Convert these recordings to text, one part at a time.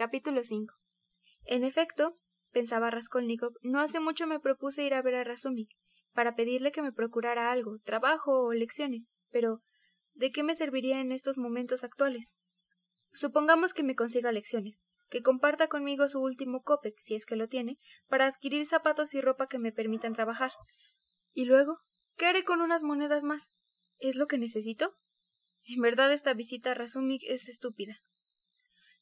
Capítulo 5 En efecto, pensaba Raskolnikov, no hace mucho me propuse ir a ver a Razumik, para pedirle que me procurara algo, trabajo o lecciones, pero ¿de qué me serviría en estos momentos actuales? Supongamos que me consiga lecciones, que comparta conmigo su último copec, si es que lo tiene, para adquirir zapatos y ropa que me permitan trabajar. ¿Y luego? ¿Qué haré con unas monedas más? ¿Es lo que necesito? En verdad esta visita a Razumik es estúpida.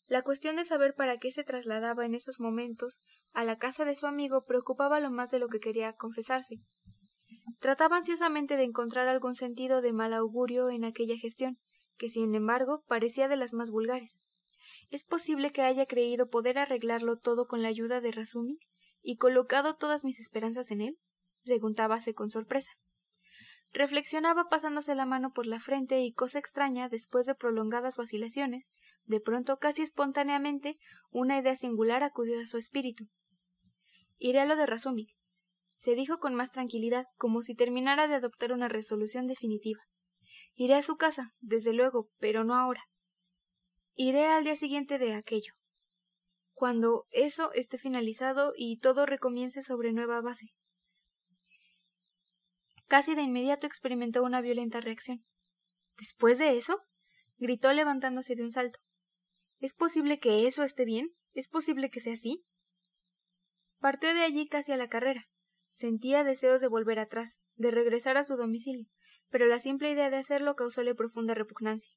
La cuestión de saber para qué se trasladaba en esos momentos a la casa de su amigo preocupaba lo más de lo que quería confesarse. Trataba ansiosamente de encontrar algún sentido de mal augurio en aquella gestión, que sin embargo parecía de las más vulgares. ¿Es posible que haya creído poder arreglarlo todo con la ayuda de Razumik y colocado todas mis esperanzas en él? preguntábase con sorpresa. Reflexionaba pasándose la mano por la frente y cosa extraña, después de prolongadas vacilaciones, de pronto casi espontáneamente, una idea singular acudió a su espíritu. Iré a lo de Razumik, se dijo con más tranquilidad, como si terminara de adoptar una resolución definitiva. Iré a su casa, desde luego, pero no ahora. Iré al día siguiente de aquello. Cuando eso esté finalizado y todo recomience sobre nueva base. Casi de inmediato experimentó una violenta reacción. ¿Después de eso? gritó levantándose de un salto. ¿Es posible que eso esté bien? ¿Es posible que sea así? Partió de allí casi a la carrera. Sentía deseos de volver atrás, de regresar a su domicilio, pero la simple idea de hacerlo causóle profunda repugnancia.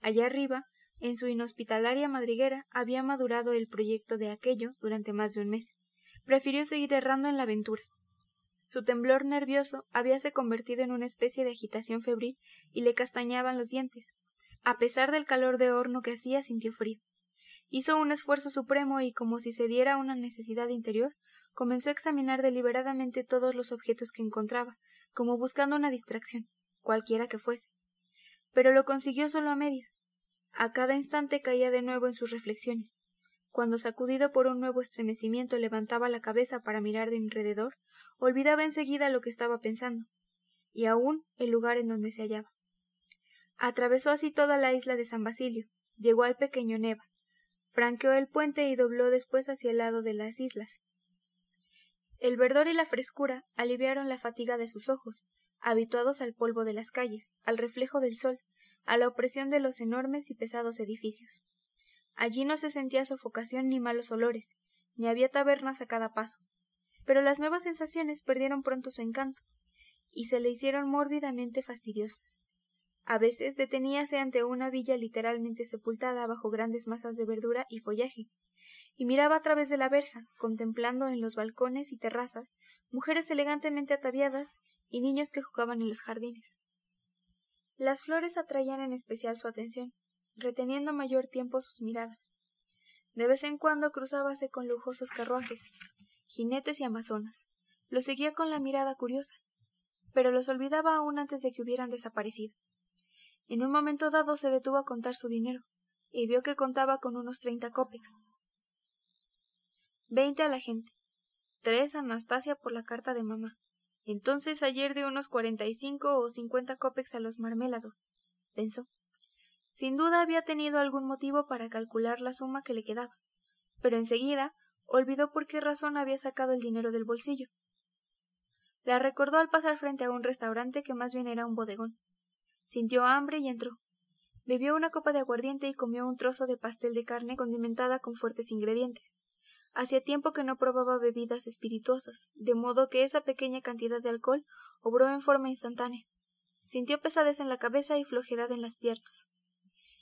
Allá arriba, en su inhospitalaria madriguera, había madurado el proyecto de aquello durante más de un mes. Prefirió seguir errando en la aventura. Su temblor nervioso habíase convertido en una especie de agitación febril y le castañaban los dientes. A pesar del calor de horno que hacía, sintió frío. Hizo un esfuerzo supremo y, como si se diera una necesidad interior, comenzó a examinar deliberadamente todos los objetos que encontraba, como buscando una distracción, cualquiera que fuese. Pero lo consiguió solo a medias. A cada instante caía de nuevo en sus reflexiones. Cuando sacudido por un nuevo estremecimiento levantaba la cabeza para mirar de alrededor, olvidaba enseguida lo que estaba pensando, y aún el lugar en donde se hallaba. Atravesó así toda la isla de San Basilio, llegó al pequeño Neva, franqueó el puente y dobló después hacia el lado de las islas. El verdor y la frescura aliviaron la fatiga de sus ojos, habituados al polvo de las calles, al reflejo del sol, a la opresión de los enormes y pesados edificios. Allí no se sentía sofocación ni malos olores, ni había tabernas a cada paso, pero las nuevas sensaciones perdieron pronto su encanto, y se le hicieron mórbidamente fastidiosas. A veces deteníase ante una villa literalmente sepultada bajo grandes masas de verdura y follaje, y miraba a través de la verja, contemplando en los balcones y terrazas mujeres elegantemente ataviadas y niños que jugaban en los jardines. Las flores atraían en especial su atención, reteniendo mayor tiempo sus miradas. De vez en cuando cruzábase con lujosos carruajes, jinetes y amazonas. Los seguía con la mirada curiosa, pero los olvidaba aún antes de que hubieran desaparecido. En un momento dado se detuvo a contar su dinero, y vio que contaba con unos treinta copex. Veinte a la gente. Tres a Anastasia por la carta de mamá. Entonces ayer de unos cuarenta y cinco o cincuenta copex a los marmélados, pensó. Sin duda había tenido algún motivo para calcular la suma que le quedaba, pero enseguida olvidó por qué razón había sacado el dinero del bolsillo. La recordó al pasar frente a un restaurante que más bien era un bodegón. Sintió hambre y entró. Bebió una copa de aguardiente y comió un trozo de pastel de carne condimentada con fuertes ingredientes. Hacía tiempo que no probaba bebidas espirituosas, de modo que esa pequeña cantidad de alcohol obró en forma instantánea. Sintió pesadez en la cabeza y flojedad en las piernas.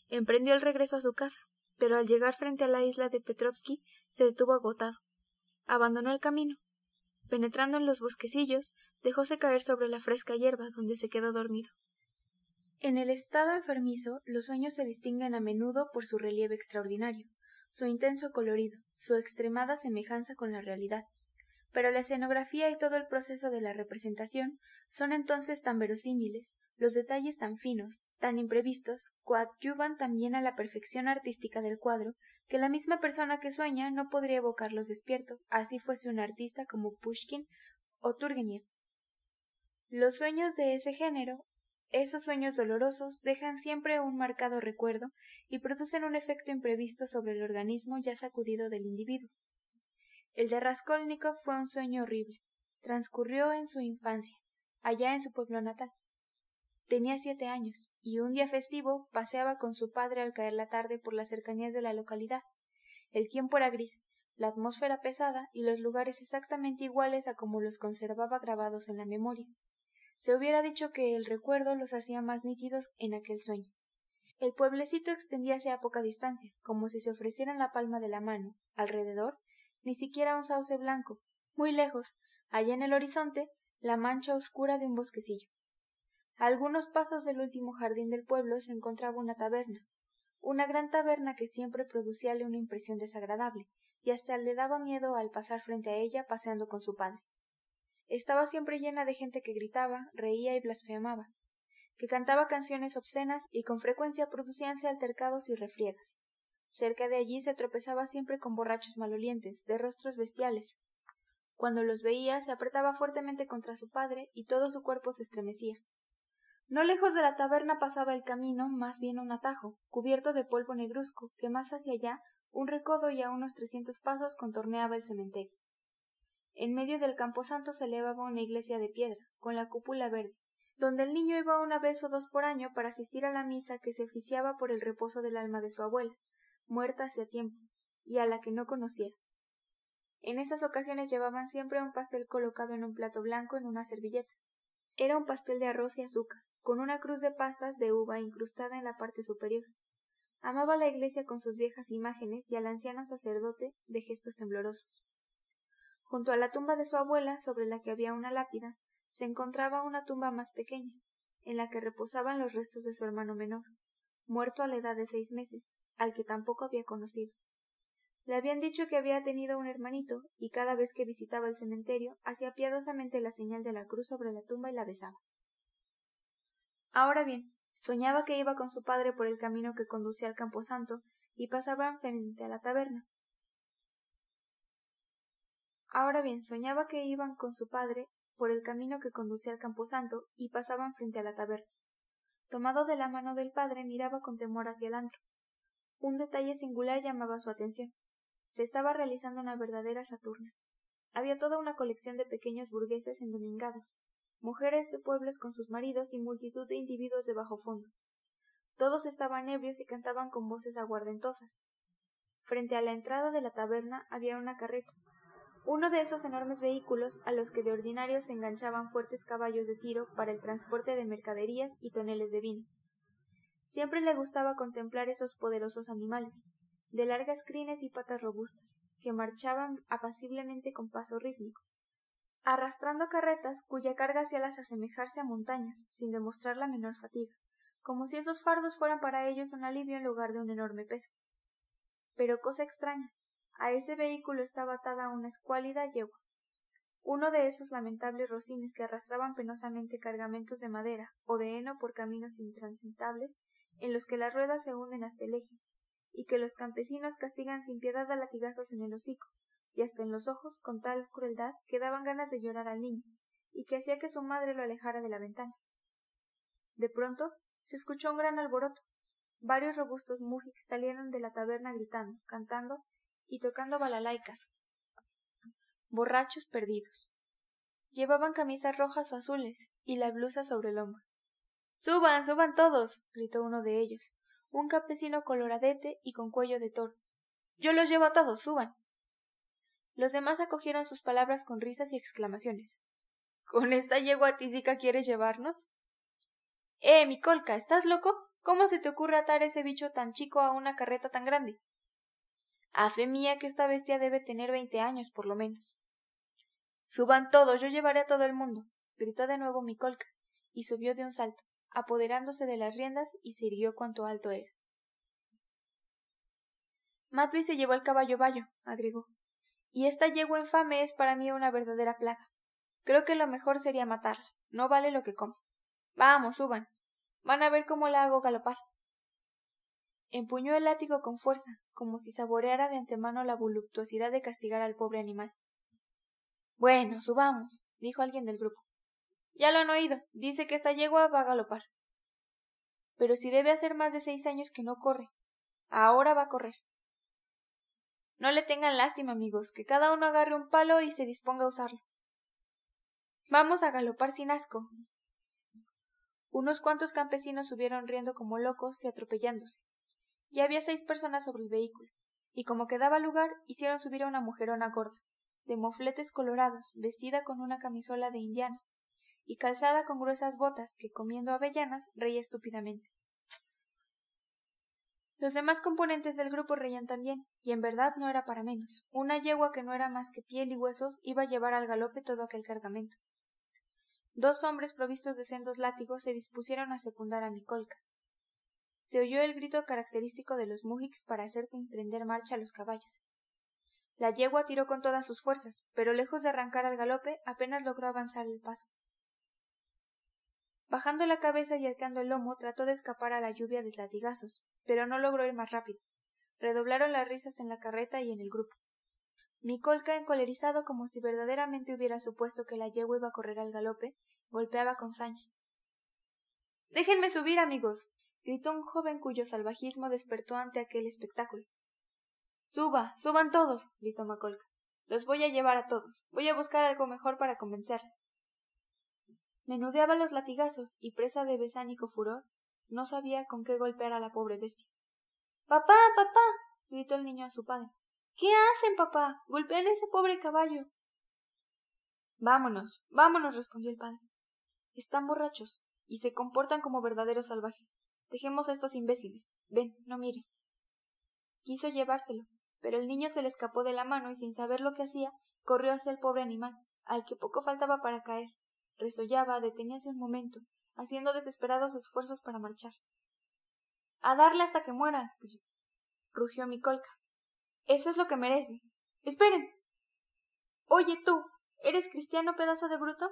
Emprendió el regreso a su casa, pero al llegar frente a la isla de Petrovsky se detuvo agotado. Abandonó el camino. Penetrando en los bosquecillos, dejóse caer sobre la fresca hierba donde se quedó dormido. En el estado enfermizo, los sueños se distinguen a menudo por su relieve extraordinario, su intenso colorido, su extremada semejanza con la realidad. Pero la escenografía y todo el proceso de la representación son entonces tan verosímiles, los detalles tan finos, tan imprevistos, coadyuvan también a la perfección artística del cuadro, que la misma persona que sueña no podría evocarlos despierto, así fuese un artista como Pushkin o Turgenev. Los sueños de ese género esos sueños dolorosos dejan siempre un marcado recuerdo y producen un efecto imprevisto sobre el organismo ya sacudido del individuo. El de Raskolnikov fue un sueño horrible. Transcurrió en su infancia, allá en su pueblo natal. Tenía siete años, y un día festivo paseaba con su padre al caer la tarde por las cercanías de la localidad. El tiempo era gris, la atmósfera pesada y los lugares exactamente iguales a como los conservaba grabados en la memoria. Se hubiera dicho que el recuerdo los hacía más nítidos en aquel sueño. El pueblecito extendíase a poca distancia, como si se ofreciera en la palma de la mano. Alrededor, ni siquiera un sauce blanco. Muy lejos, allá en el horizonte, la mancha oscura de un bosquecillo. A algunos pasos del último jardín del pueblo se encontraba una taberna, una gran taberna que siempre producíale una impresión desagradable, y hasta le daba miedo al pasar frente a ella paseando con su padre. Estaba siempre llena de gente que gritaba, reía y blasfemaba, que cantaba canciones obscenas y con frecuencia producíanse altercados y refriegas. Cerca de allí se tropezaba siempre con borrachos malolientes, de rostros bestiales. Cuando los veía se apretaba fuertemente contra su padre y todo su cuerpo se estremecía. No lejos de la taberna pasaba el camino, más bien un atajo, cubierto de polvo negruzco, que más hacia allá un recodo y a unos trescientos pasos contorneaba el cementerio. En medio del camposanto se elevaba una iglesia de piedra, con la cúpula verde, donde el niño iba una vez o dos por año para asistir a la misa que se oficiaba por el reposo del alma de su abuela, muerta hacía tiempo, y a la que no conociera. En esas ocasiones llevaban siempre un pastel colocado en un plato blanco en una servilleta. Era un pastel de arroz y azúcar, con una cruz de pastas de uva incrustada en la parte superior, Amaba la iglesia con sus viejas imágenes y al anciano sacerdote de gestos temblorosos. Junto a la tumba de su abuela, sobre la que había una lápida, se encontraba una tumba más pequeña, en la que reposaban los restos de su hermano menor, muerto a la edad de seis meses, al que tampoco había conocido. Le habían dicho que había tenido un hermanito, y cada vez que visitaba el cementerio hacía piadosamente la señal de la cruz sobre la tumba y la besaba. Ahora bien, Soñaba que iba con su padre por el camino que conducía al camposanto y pasaban frente a la taberna. Ahora bien, soñaba que iban con su padre por el camino que conducía al camposanto y pasaban frente a la taberna. Tomado de la mano del padre, miraba con temor hacia el antro. Un detalle singular llamaba su atención. Se estaba realizando una verdadera Saturna. Había toda una colección de pequeños burgueses endomingados, mujeres de pueblos con sus maridos y multitud de individuos de bajo fondo. Todos estaban ebrios y cantaban con voces aguardentosas. Frente a la entrada de la taberna había una carreta, uno de esos enormes vehículos a los que de ordinario se enganchaban fuertes caballos de tiro para el transporte de mercaderías y toneles de vino. Siempre le gustaba contemplar esos poderosos animales, de largas crines y patas robustas, que marchaban apaciblemente con paso rítmico, arrastrando carretas cuya carga hacía las asemejarse a montañas, sin demostrar la menor fatiga, como si esos fardos fueran para ellos un alivio en lugar de un enorme peso. Pero cosa extraña, a ese vehículo estaba atada una escuálida yegua, uno de esos lamentables rocines que arrastraban penosamente cargamentos de madera o de heno por caminos intransitables en los que las ruedas se hunden hasta el eje, y que los campesinos castigan sin piedad a latigazos en el hocico, y hasta en los ojos con tal crueldad que daban ganas de llorar al niño, y que hacía que su madre lo alejara de la ventana. De pronto se escuchó un gran alboroto. Varios robustos mujiks salieron de la taberna gritando, cantando y tocando balalaicas. Borrachos perdidos. Llevaban camisas rojas o azules y la blusa sobre el hombro. Suban, suban todos, gritó uno de ellos, un campesino coloradete y con cuello de toro. Yo los llevo a todos, suban. Los demás acogieron sus palabras con risas y exclamaciones. ¿Con esta yegua tísica quieres llevarnos? Eh, mi colca, ¿estás loco? ¿Cómo se te ocurre atar ese bicho tan chico a una carreta tan grande? A fe mía que esta bestia debe tener veinte años, por lo menos. Suban todos, yo llevaré a todo el mundo, gritó de nuevo mi colca, y subió de un salto, apoderándose de las riendas y se irguió cuanto alto era. Matby se llevó el caballo bayo, agregó, y esta yegua infame es para mí una verdadera plaga. Creo que lo mejor sería matarla. No vale lo que come. Vamos, suban. Van a ver cómo la hago galopar. Empuñó el látigo con fuerza, como si saboreara de antemano la voluptuosidad de castigar al pobre animal. Bueno, subamos, dijo alguien del grupo. Ya lo han oído. Dice que esta yegua va a galopar. pero si debe hacer más de seis años que no corre. Ahora va a correr. No le tengan lástima, amigos, que cada uno agarre un palo y se disponga a usarlo. Vamos a galopar sin asco. Unos cuantos campesinos subieron riendo como locos y atropellándose. Ya había seis personas sobre el vehículo, y como quedaba lugar, hicieron subir a una mujerona gorda, de mofletes colorados, vestida con una camisola de indiana, y calzada con gruesas botas que, comiendo avellanas, reía estúpidamente. Los demás componentes del grupo reían también, y en verdad no era para menos. Una yegua que no era más que piel y huesos iba a llevar al galope todo aquel cargamento. Dos hombres provistos de sendos látigos se dispusieron a secundar a mi colca. Se oyó el grito característico de los mujiks para hacer emprender marcha a los caballos. La yegua tiró con todas sus fuerzas, pero lejos de arrancar al galope apenas logró avanzar el paso. Bajando la cabeza y arqueando el lomo, trató de escapar a la lluvia de latigazos, pero no logró ir más rápido. Redoblaron las risas en la carreta y en el grupo. Mi colca, encolerizado como si verdaderamente hubiera supuesto que la yegua iba a correr al galope, golpeaba con saña. Déjenme subir, amigos. Gritó un joven cuyo salvajismo despertó ante aquel espectáculo. Suba, suban todos, gritó Macolca. Los voy a llevar a todos. Voy a buscar algo mejor para convencerle. Menudeaba los latigazos y presa de besánico furor, no sabía con qué golpear a la pobre bestia. Papá, papá. gritó el niño a su padre. ¿Qué hacen, papá? Golpean a ese pobre caballo. Vámonos, vámonos, respondió el padre. Están borrachos y se comportan como verdaderos salvajes. Dejemos a estos imbéciles. Ven, no mires. Quiso llevárselo, pero el niño se le escapó de la mano y sin saber lo que hacía, corrió hacia el pobre animal, al que poco faltaba para caer resollaba, deteníase un momento, haciendo desesperados esfuerzos para marchar. A darle hasta que muera. rugió mi colca. Eso es lo que merece. Esperen. Oye tú. ¿Eres cristiano, pedazo de bruto?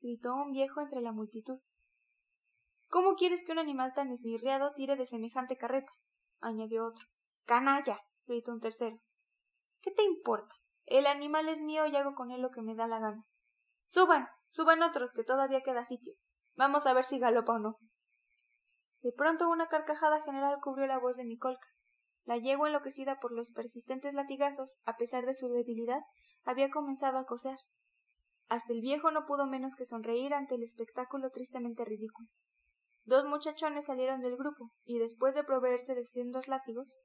gritó un viejo entre la multitud. ¿Cómo quieres que un animal tan esmirriado tire de semejante carreta? añadió otro. Canalla. gritó un tercero. ¿Qué te importa? El animal es mío y hago con él lo que me da la gana. Suban. Suban otros, que todavía queda sitio. Vamos a ver si galopa o no. De pronto una carcajada general cubrió la voz de mi colca. La yegua enloquecida por los persistentes latigazos, a pesar de su debilidad, había comenzado a coser. Hasta el viejo no pudo menos que sonreír ante el espectáculo tristemente ridículo. Dos muchachones salieron del grupo y después de proveerse de sendos látigos,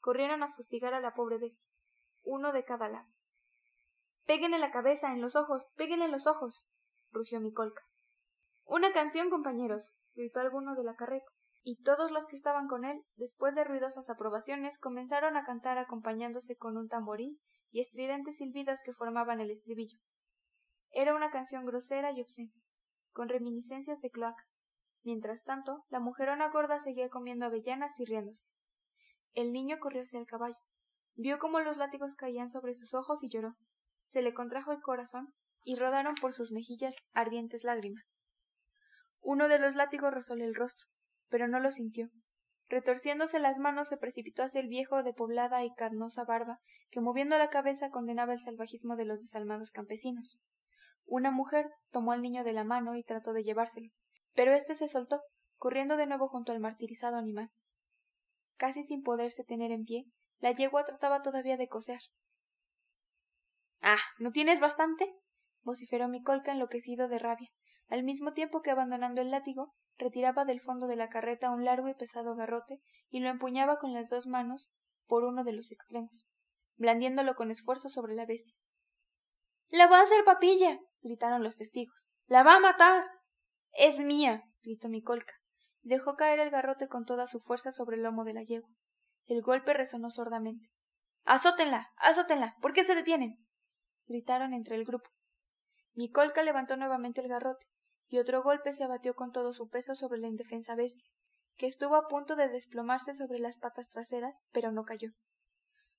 corrieron a fustigar a la pobre bestia, uno de cada lado. Peguen en la cabeza, en los ojos, peguen en los ojos rugió mi colca. Una canción, compañeros, gritó alguno de la carreta, y todos los que estaban con él, después de ruidosas aprobaciones, comenzaron a cantar acompañándose con un tamboril y estridentes silbidos que formaban el estribillo. Era una canción grosera y obscena, con reminiscencias de cloaca. Mientras tanto, la mujerona gorda seguía comiendo avellanas y riéndose. El niño corrió hacia el caballo. Vio cómo los látigos caían sobre sus ojos y lloró. Se le contrajo el corazón y rodaron por sus mejillas ardientes lágrimas. Uno de los látigos rozóle el rostro, pero no lo sintió. Retorciéndose las manos se precipitó hacia el viejo de poblada y carnosa barba, que moviendo la cabeza condenaba el salvajismo de los desalmados campesinos. Una mujer tomó al niño de la mano y trató de llevárselo, pero éste se soltó, corriendo de nuevo junto al martirizado animal. Casi sin poderse tener en pie, la yegua trataba todavía de coser. Ah, ¿no tienes bastante? vociferó mi colca enloquecido de rabia, al mismo tiempo que abandonando el látigo, retiraba del fondo de la carreta un largo y pesado garrote y lo empuñaba con las dos manos por uno de los extremos, blandiéndolo con esfuerzo sobre la bestia. La va a hacer papilla. gritaron los testigos. La va a matar. Es mía. gritó mi colca. Dejó caer el garrote con toda su fuerza sobre el lomo de la yegua. El golpe resonó sordamente. Azótenla. azótenla. ¿Por qué se detienen? gritaron entre el grupo. Mi colca levantó nuevamente el garrote, y otro golpe se abatió con todo su peso sobre la indefensa bestia, que estuvo a punto de desplomarse sobre las patas traseras, pero no cayó.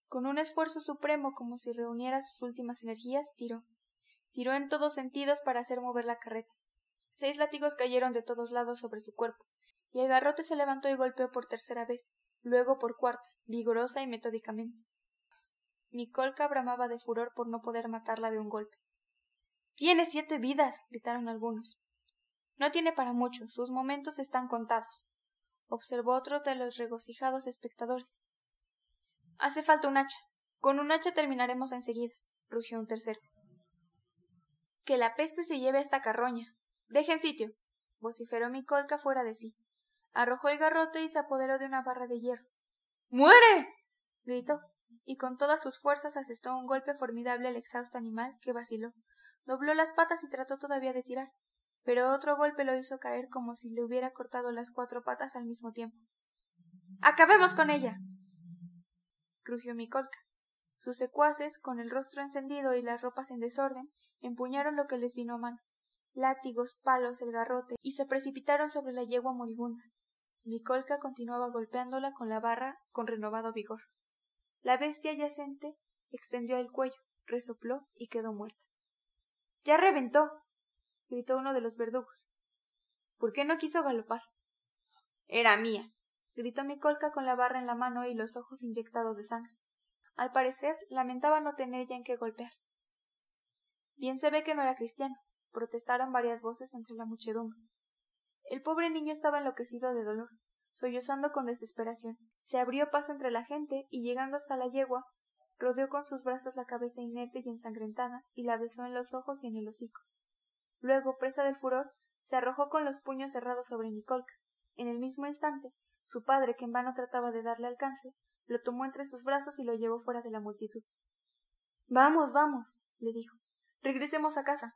Con un esfuerzo supremo como si reuniera sus últimas energías, tiró. Tiró en todos sentidos para hacer mover la carreta. Seis látigos cayeron de todos lados sobre su cuerpo, y el garrote se levantó y golpeó por tercera vez, luego por cuarta, vigorosa y metódicamente. Mi colca bramaba de furor por no poder matarla de un golpe. Tiene siete vidas. gritaron algunos. No tiene para mucho. Sus momentos están contados. observó otro de los regocijados espectadores. Hace falta un hacha. Con un hacha terminaremos enseguida, rugió un tercero. Que la peste se lleve a esta carroña. Dejen sitio. vociferó mi colca fuera de sí. Arrojó el garrote y se apoderó de una barra de hierro. ¡Muere! gritó, y con todas sus fuerzas asestó un golpe formidable al exhausto animal, que vaciló, dobló las patas y trató todavía de tirar, pero otro golpe lo hizo caer como si le hubiera cortado las cuatro patas al mismo tiempo. ¡Acabemos con ella! crujió mi colca. Sus secuaces, con el rostro encendido y las ropas en desorden, empuñaron lo que les vino a mano látigos, palos, el garrote, y se precipitaron sobre la yegua moribunda. Mi colca continuaba golpeándola con la barra con renovado vigor. La bestia yacente extendió el cuello, resopló y quedó muerta. ¡Ya reventó! gritó uno de los verdugos. ¿Por qué no quiso galopar? Era mía. gritó mi colca con la barra en la mano y los ojos inyectados de sangre. Al parecer, lamentaba no tener ya en qué golpear. Bien se ve que no era cristiano, protestaron varias voces entre la muchedumbre. El pobre niño estaba enloquecido de dolor, sollozando con desesperación. Se abrió paso entre la gente y llegando hasta la yegua, rodeó con sus brazos la cabeza inerte y ensangrentada y la besó en los ojos y en el hocico. Luego, presa del furor, se arrojó con los puños cerrados sobre Nicolca. En el mismo instante, su padre, que en vano trataba de darle alcance, lo tomó entre sus brazos y lo llevó fuera de la multitud. Vamos, vamos, le dijo. Regresemos a casa.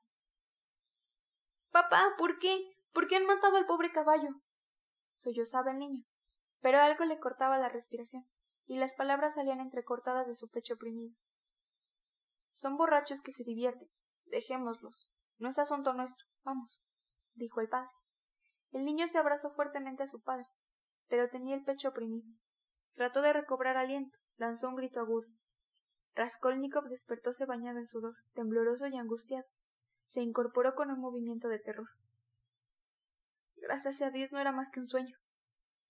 Papá, ¿por qué? ¿Por qué han matado al pobre caballo? sollozaba el niño, pero algo le cortaba la respiración, y las palabras salían entrecortadas de su pecho oprimido. Son borrachos que se divierten. Dejémoslos. No es asunto nuestro. Vamos, dijo el padre. El niño se abrazó fuertemente a su padre, pero tenía el pecho oprimido. Trató de recobrar aliento, lanzó un grito agudo. Raskolnikov despertóse bañado en sudor, tembloroso y angustiado. Se incorporó con un movimiento de terror. Gracias a Dios no era más que un sueño,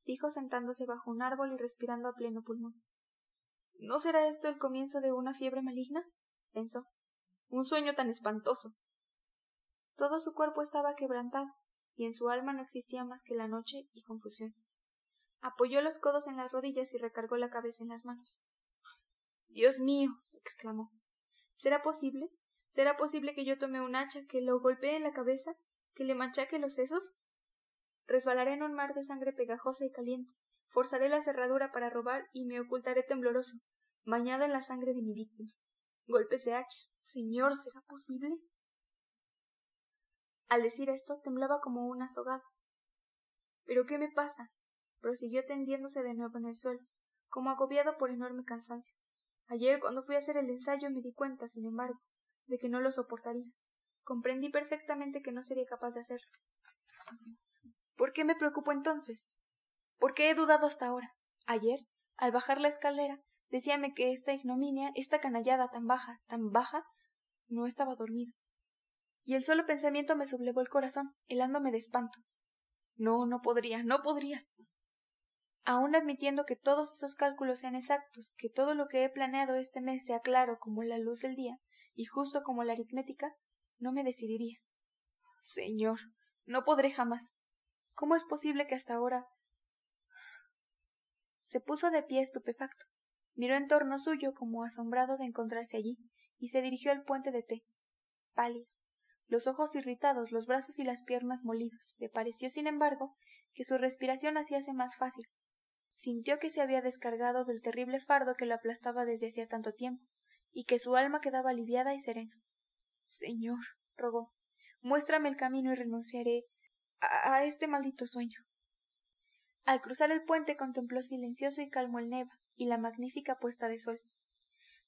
dijo sentándose bajo un árbol y respirando a pleno pulmón. ¿No será esto el comienzo de una fiebre maligna? pensó. Un sueño tan espantoso. Todo su cuerpo estaba quebrantado, y en su alma no existía más que la noche y confusión. Apoyó los codos en las rodillas y recargó la cabeza en las manos. Dios mío. exclamó. ¿Será posible? ¿Será posible que yo tome un hacha, que lo golpee en la cabeza, que le machaque los sesos? Resbalaré en un mar de sangre pegajosa y caliente, forzaré la cerradura para robar y me ocultaré tembloroso, bañado en la sangre de mi víctima. Golpes de hacha. Señor, ¿será posible? Al decir esto temblaba como un azogado. ¿Pero qué me pasa? prosiguió tendiéndose de nuevo en el suelo, como agobiado por enorme cansancio. Ayer, cuando fui a hacer el ensayo, me di cuenta, sin embargo, de que no lo soportaría. Comprendí perfectamente que no sería capaz de hacerlo. ¿Por qué me preocupo entonces? ¿Por qué he dudado hasta ahora? Ayer, al bajar la escalera, decíame que esta ignominia, esta canallada tan baja, tan baja, no estaba dormido. Y el solo pensamiento me sublevó el corazón, helándome de espanto. No, no podría, no podría. Aun admitiendo que todos esos cálculos sean exactos, que todo lo que he planeado este mes sea claro como la luz del día, y justo como la aritmética, no me decidiría. Señor, no podré jamás. ¿Cómo es posible que hasta ahora? Se puso de pie estupefacto, miró en torno suyo como asombrado de encontrarse allí, y se dirigió al puente de té, pálido, los ojos irritados, los brazos y las piernas molidos. Le pareció, sin embargo, que su respiración hacíase más fácil. Sintió que se había descargado del terrible fardo que lo aplastaba desde hacía tanto tiempo, y que su alma quedaba aliviada y serena. Señor, rogó, muéstrame el camino y renunciaré a, a este maldito sueño. Al cruzar el puente contempló silencioso y calmo el Neva y la magnífica puesta de sol.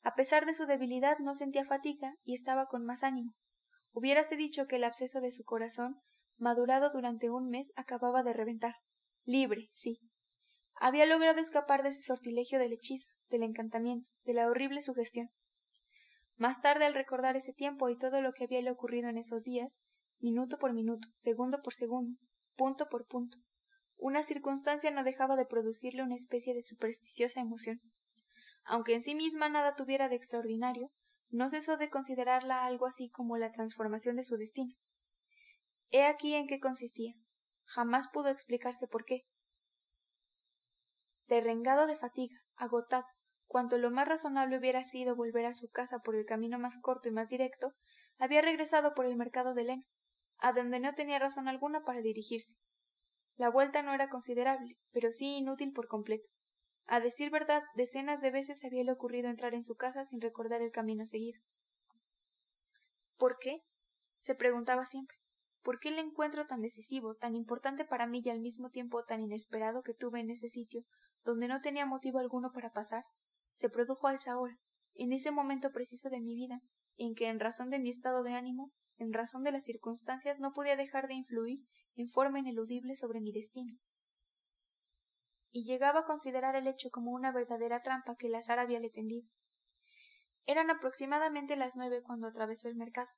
A pesar de su debilidad no sentía fatiga y estaba con más ánimo. Hubiérase dicho que el absceso de su corazón, madurado durante un mes, acababa de reventar. Libre, sí. Había logrado escapar de ese sortilegio del hechizo, del encantamiento, de la horrible sugestión. Más tarde, al recordar ese tiempo y todo lo que había ocurrido en esos días, minuto por minuto, segundo por segundo, punto por punto, una circunstancia no dejaba de producirle una especie de supersticiosa emoción. Aunque en sí misma nada tuviera de extraordinario, no cesó de considerarla algo así como la transformación de su destino. He aquí en qué consistía. Jamás pudo explicarse por qué. derrengado de fatiga, agotado, cuanto lo más razonable hubiera sido volver a su casa por el camino más corto y más directo, había regresado por el mercado de Lena, a donde no tenía razón alguna para dirigirse. La vuelta no era considerable, pero sí inútil por completo. A decir verdad, decenas de veces había ocurrido entrar en su casa sin recordar el camino seguido. ¿Por qué? se preguntaba siempre. ¿Por qué el encuentro tan decisivo, tan importante para mí y al mismo tiempo tan inesperado que tuve en ese sitio, donde no tenía motivo alguno para pasar, se produjo a esa hora, en ese momento preciso de mi vida, en que en razón de mi estado de ánimo, en razón de las circunstancias, no podía dejar de influir en forma ineludible sobre mi destino. Y llegaba a considerar el hecho como una verdadera trampa que el azar había le tendido. Eran aproximadamente las nueve cuando atravesó el mercado.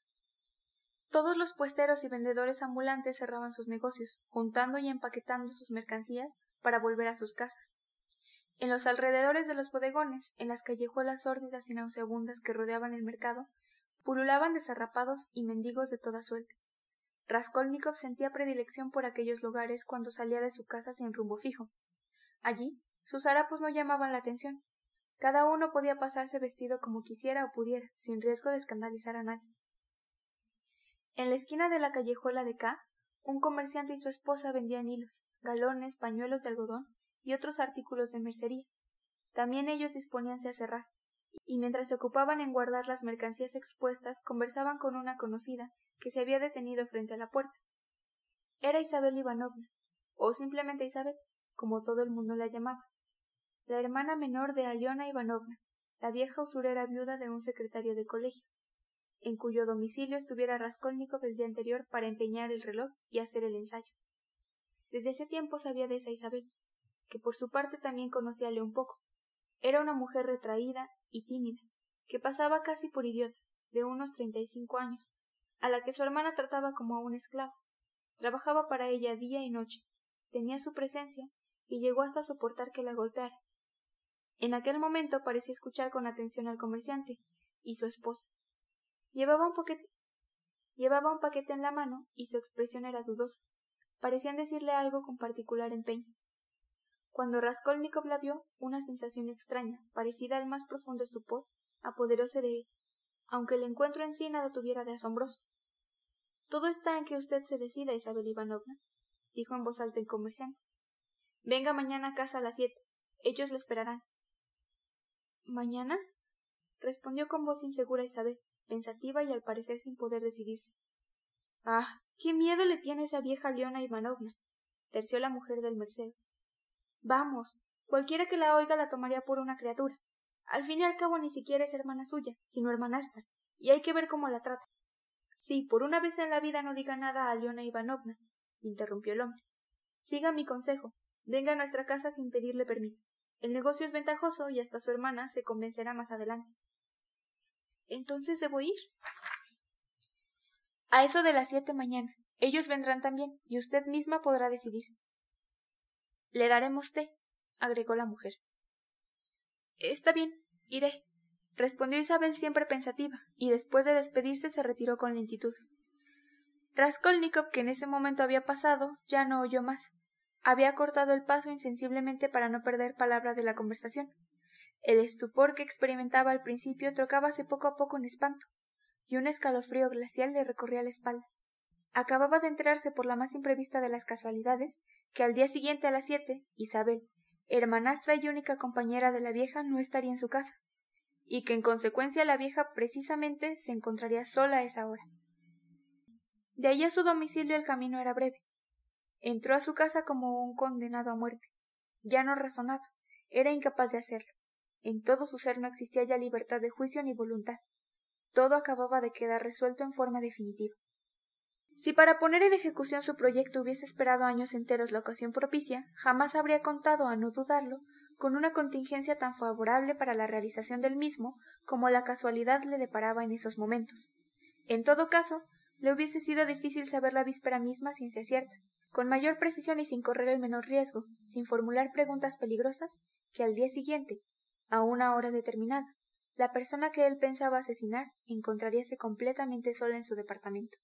Todos los puesteros y vendedores ambulantes cerraban sus negocios, juntando y empaquetando sus mercancías para volver a sus casas. En los alrededores de los bodegones, en las callejuelas sórdidas y nauseabundas que rodeaban el mercado, pululaban desarrapados y mendigos de toda suerte. Raskolnikov sentía predilección por aquellos lugares cuando salía de su casa sin rumbo fijo. Allí, sus harapos no llamaban la atención. Cada uno podía pasarse vestido como quisiera o pudiera, sin riesgo de escandalizar a nadie. En la esquina de la callejuela de K, un comerciante y su esposa vendían hilos, galones, pañuelos de algodón y otros artículos de mercería. También ellos disponíanse a cerrar, y mientras se ocupaban en guardar las mercancías expuestas, conversaban con una conocida que se había detenido frente a la puerta. Era Isabel Ivanovna, o simplemente Isabel, como todo el mundo la llamaba, la hermana menor de Aliona Ivanovna, la vieja usurera viuda de un secretario de colegio, en cuyo domicilio estuviera Raskolnikov el día anterior para empeñar el reloj y hacer el ensayo. Desde ese tiempo sabía de esa Isabel, que por su parte también conocíale un poco. Era una mujer retraída y tímida, que pasaba casi por idiota, de unos treinta y cinco años, a la que su hermana trataba como a un esclavo. Trabajaba para ella día y noche, tenía su presencia y llegó hasta soportar que la golpeara. En aquel momento parecía escuchar con atención al comerciante y su esposa. Llevaba un paquete, llevaba un paquete en la mano y su expresión era dudosa. Parecían decirle algo con particular empeño. Cuando Raskolnikov la vio, una sensación extraña, parecida al más profundo estupor, apoderóse de él, aunque el encuentro en sí nada tuviera de asombroso. Todo está en que usted se decida, Isabel Ivanovna, dijo en voz alta el comerciante. Venga mañana a casa a las siete. Ellos le esperarán. ¿Mañana? respondió con voz insegura Isabel, pensativa y al parecer sin poder decidirse. Ah, qué miedo le tiene esa vieja Leona Ivanovna, terció la mujer del Merced. Vamos, cualquiera que la oiga la tomaría por una criatura. Al fin y al cabo ni siquiera es hermana suya, sino hermanastra, y hay que ver cómo la trata. Sí, por una vez en la vida no diga nada a Leona Ivanovna, interrumpió el hombre. Siga mi consejo. Venga a nuestra casa sin pedirle permiso. El negocio es ventajoso y hasta su hermana se convencerá más adelante. Entonces debo ir. A eso de las siete mañana. Ellos vendrán también, y usted misma podrá decidir. Le daremos té, agregó la mujer. Está bien, iré, respondió Isabel siempre pensativa, y después de despedirse se retiró con lentitud. Raskolnikov, que en ese momento había pasado, ya no oyó más. Había cortado el paso insensiblemente para no perder palabra de la conversación. El estupor que experimentaba al principio trocábase poco a poco en espanto, y un escalofrío glacial le recorría la espalda. Acababa de enterarse por la más imprevista de las casualidades que al día siguiente a las siete, Isabel, hermanastra y única compañera de la vieja, no estaría en su casa, y que en consecuencia la vieja precisamente se encontraría sola a esa hora. De allí a su domicilio el camino era breve. Entró a su casa como un condenado a muerte. Ya no razonaba, era incapaz de hacerlo. En todo su ser no existía ya libertad de juicio ni voluntad. Todo acababa de quedar resuelto en forma definitiva. Si para poner en ejecución su proyecto hubiese esperado años enteros la ocasión propicia, jamás habría contado, a no dudarlo, con una contingencia tan favorable para la realización del mismo como la casualidad le deparaba en esos momentos. En todo caso, le hubiese sido difícil saber la víspera misma ciencia cierta, con mayor precisión y sin correr el menor riesgo, sin formular preguntas peligrosas, que al día siguiente, a una hora determinada, la persona que él pensaba asesinar encontraríase completamente sola en su departamento.